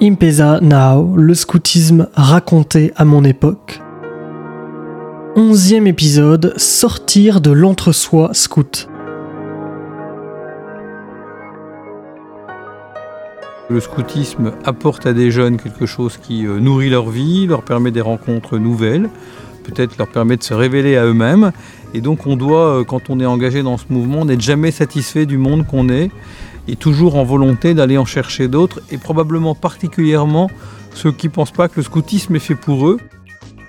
Impesa Now, le scoutisme raconté à mon époque. Onzième épisode, sortir de l'entre-soi scout. Le scoutisme apporte à des jeunes quelque chose qui euh, nourrit leur vie, leur permet des rencontres nouvelles, peut-être leur permet de se révéler à eux-mêmes. Et donc on doit, euh, quand on est engagé dans ce mouvement, n'être jamais satisfait du monde qu'on est et toujours en volonté d'aller en chercher d'autres et probablement particulièrement ceux qui ne pensent pas que le scoutisme est fait pour eux.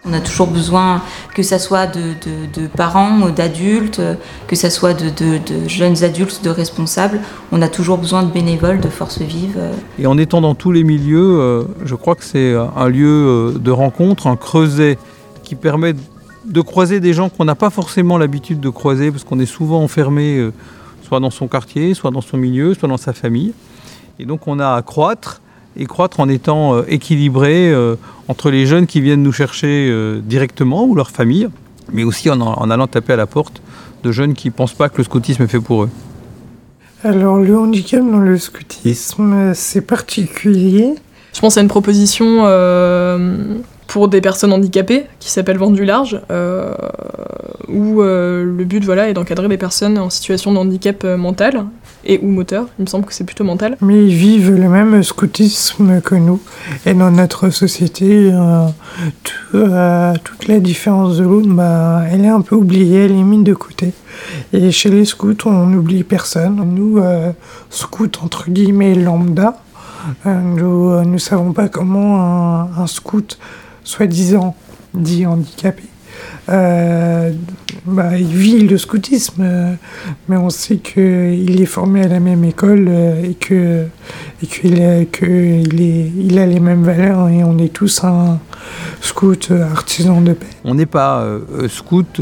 On a toujours besoin, que ce soit de, de, parents, d'adultes, que ce soit de, de, jeunes adultes, de responsables, on a toujours besoin de bénévoles, de forces vives. Et en étant dans tous les milieux, euh, je crois que c'est un lieu euh, de rencontre, un creuset qui permet de croiser des gens qu'on n'a pas forcément l'habitude de croiser parce qu'on est souvent enfermé euh, soit dans son quartier, soit dans son milieu, soit dans sa famille. Et donc on a à croître et croître en étant euh, équilibré euh, entre les jeunes qui viennent nous chercher directement ou leur famille, mais aussi en, allant taper à la porte de jeunes qui ne pensent pas que le scoutisme est fait pour eux. Alors le handicap dans le scoutisme, c'est particulier. Je pense à une proposition pour des personnes handicapées qui s'appelle Vendu large, euh, où euh, le but voilà, est d'encadrer les personnes en situation de handicap euh, mental et ou moteur. Il me semble que c'est plutôt mental. Mais ils vivent le même scoutisme que nous. Et dans notre société, toute la différence de l'autre, bah, elle est un peu oubliée, elle est mise de côté. Et chez les scouts, on n'oublie personne. Nous, scouts entre guillemets lambda, nous ne savons pas comment un scout soi-disant dit handicapé, euh, bah, il vit le scoutisme, mais on sait qu'il est formé à la même école euh, et que qu'il a, il il a les mêmes valeurs et on est tous un scout artisan de paix. On n'est pas euh, scout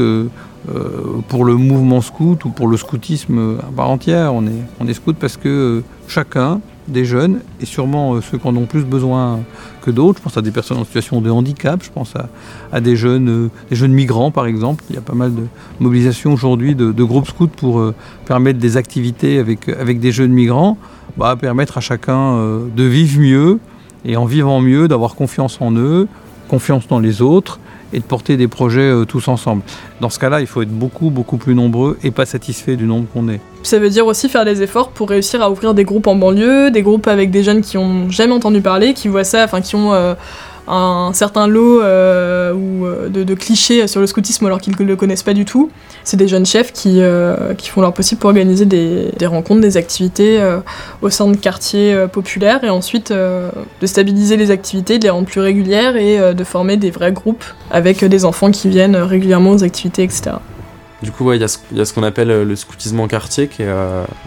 pour le mouvement scout ou pour le scoutisme à part entière. On est scout parce que chacun des jeunes, et sûrement euh, ceux qui en ont plus besoin que d'autres. Je pense à des personnes en situation de handicap, je pense à, des, jeunes, euh, des jeunes migrants par exemple. Il y a pas mal de mobilisations aujourd'hui de, groupes scouts pour euh, permettre des activités avec, avec des jeunes migrants, bah, permettre à chacun de vivre mieux, et en vivant mieux, d'avoir confiance en eux, confiance dans les autres, et de porter des projets euh, tous ensemble. Dans ce cas-là, il faut être beaucoup, beaucoup plus nombreux et pas satisfait du nombre qu'on est. Ça veut dire aussi faire des efforts pour réussir à ouvrir des groupes en banlieue, des groupes avec des jeunes qui ont jamais entendu parler, qui voient ça, enfin qui ont euh, un certain lot euh, euh, de, clichés sur le scoutisme alors qu'ils ne le connaissent pas du tout. C'est des jeunes chefs qui, euh, qui font leur possible pour organiser des, des rencontres, des activités au sein de quartiers populaires et ensuite de stabiliser les activités, de les rendre plus régulières et de former des vrais groupes avec des enfants qui viennent régulièrement aux activités, etc. Du coup, il y, a ce qu'on appelle le scoutisme en quartier, qui est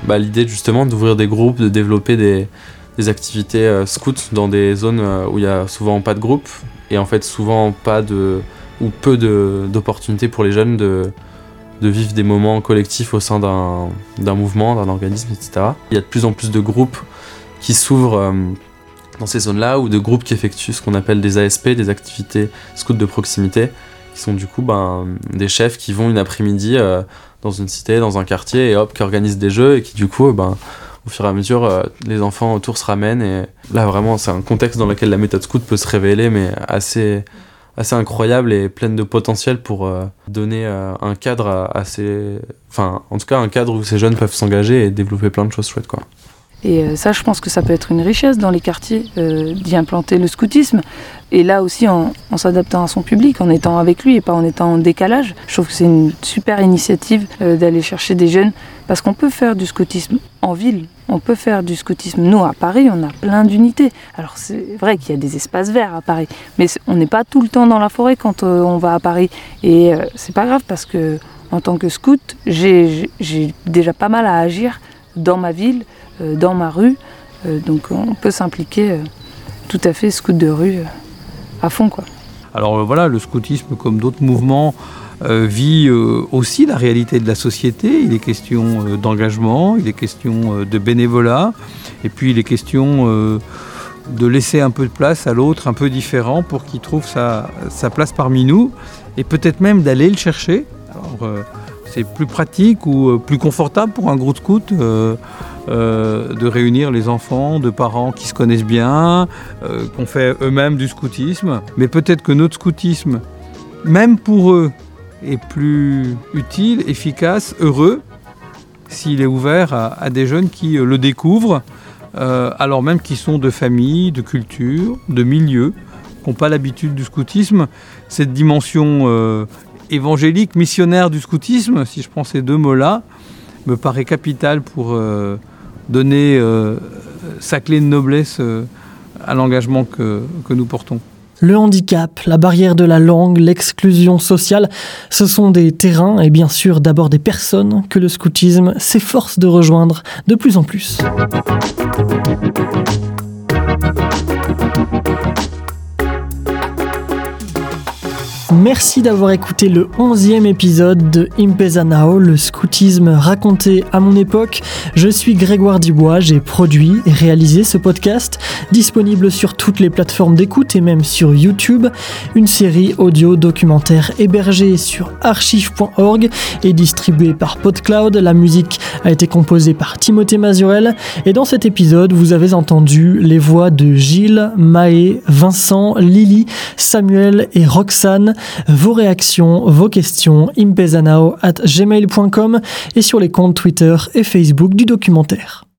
bah, l'idée justement d'ouvrir des groupes, de développer des, des activités euh, scouts dans des zones euh, où il y a souvent pas de groupe et en fait souvent pas de ou peu d'opportunités pour les jeunes de, de vivre des moments collectifs au sein d'un mouvement, d'un organisme, etc. Il y a de plus en plus de groupes qui s'ouvrent euh, dans ces zones-là ou de groupes qui effectuent ce qu'on appelle des ASP, des activités scouts de proximité, qui sont du coup ben, des chefs qui vont une après-midi dans une cité, dans un quartier et hop, qui organisent des jeux et qui du coup ben, au fur et à mesure, euh, les enfants autour se ramènent. Et là, vraiment, c'est un contexte dans lequel la méthode scout peut se révéler, mais assez, assez incroyable et pleine de potentiel pour euh, donner euh, un cadre assez. Enfin, en tout cas, un cadre où ces jeunes peuvent s'engager et développer plein de choses chouettes, quoi. Et ça, je pense que ça peut être une richesse dans les quartiers d'y implanter le scoutisme. Et là aussi, en, s'adaptant à son public, en étant avec lui et pas en étant en décalage. Je trouve que c'est une super initiative d'aller chercher des jeunes parce qu'on peut faire du scoutisme en ville, on peut faire du scoutisme. Nous, à Paris, on a plein d'unités. Alors, c'est vrai qu'il y a des espaces verts à Paris, mais on n'est pas tout le temps dans la forêt quand euh, on va à Paris. Et euh, c'est pas grave parce que, en tant que scout, j'ai déjà pas mal à agir dans ma ville, euh, dans ma rue. donc, on peut s'impliquer tout à fait scout de rue à fond, quoi. Alors voilà, le scoutisme, comme d'autres mouvements, euh, vit euh, aussi la réalité de la société. Il est question euh, d'engagement, il est question de bénévolat, et puis il est question de laisser un peu de place à l'autre un peu différent pour qu'il trouve sa, place parmi nous, et peut-être même d'aller le chercher. C'est plus pratique ou plus confortable pour un groupe scout de réunir les enfants de parents qui se connaissent bien, qu'on fait eux-mêmes du scoutisme? Mais peut-être que notre scoutisme, même pour eux, est plus utile, efficace, heureux, s'il est ouvert à, des jeunes qui le découvrent, alors même qu'ils sont de famille, de culture, de milieu, qui n'ont pas l'habitude du scoutisme. Cette dimension évangélique, missionnaire du scoutisme, si je prends ces deux mots-là, me paraît capital pour euh, donner euh, sa clé de noblesse euh, à l'engagement que, que nous portons. Le handicap, la barrière de la langue, l'exclusion sociale, ce sont des terrains et bien sûr d'abord des personnes que le scoutisme s'efforce de rejoindre de plus en plus. Merci d'avoir écouté le 11e épisode de Impezanao, le scoutisme raconté à mon époque. Je suis Grégoire Dubois, j'ai produit et réalisé ce podcast, disponible sur toutes les plateformes d'écoute et même sur YouTube. Une série audio documentaire hébergée sur archive.org et distribuée par PodCloud. La musique a été composée par Timothée Mazurel. Et dans cet épisode, vous avez entendu les voix de Gilles, Maë, Vincent, Lily, Samuel et Roxane vos réactions, vos questions, impezanao at gmail.com et sur les comptes Twitter et Facebook du documentaire.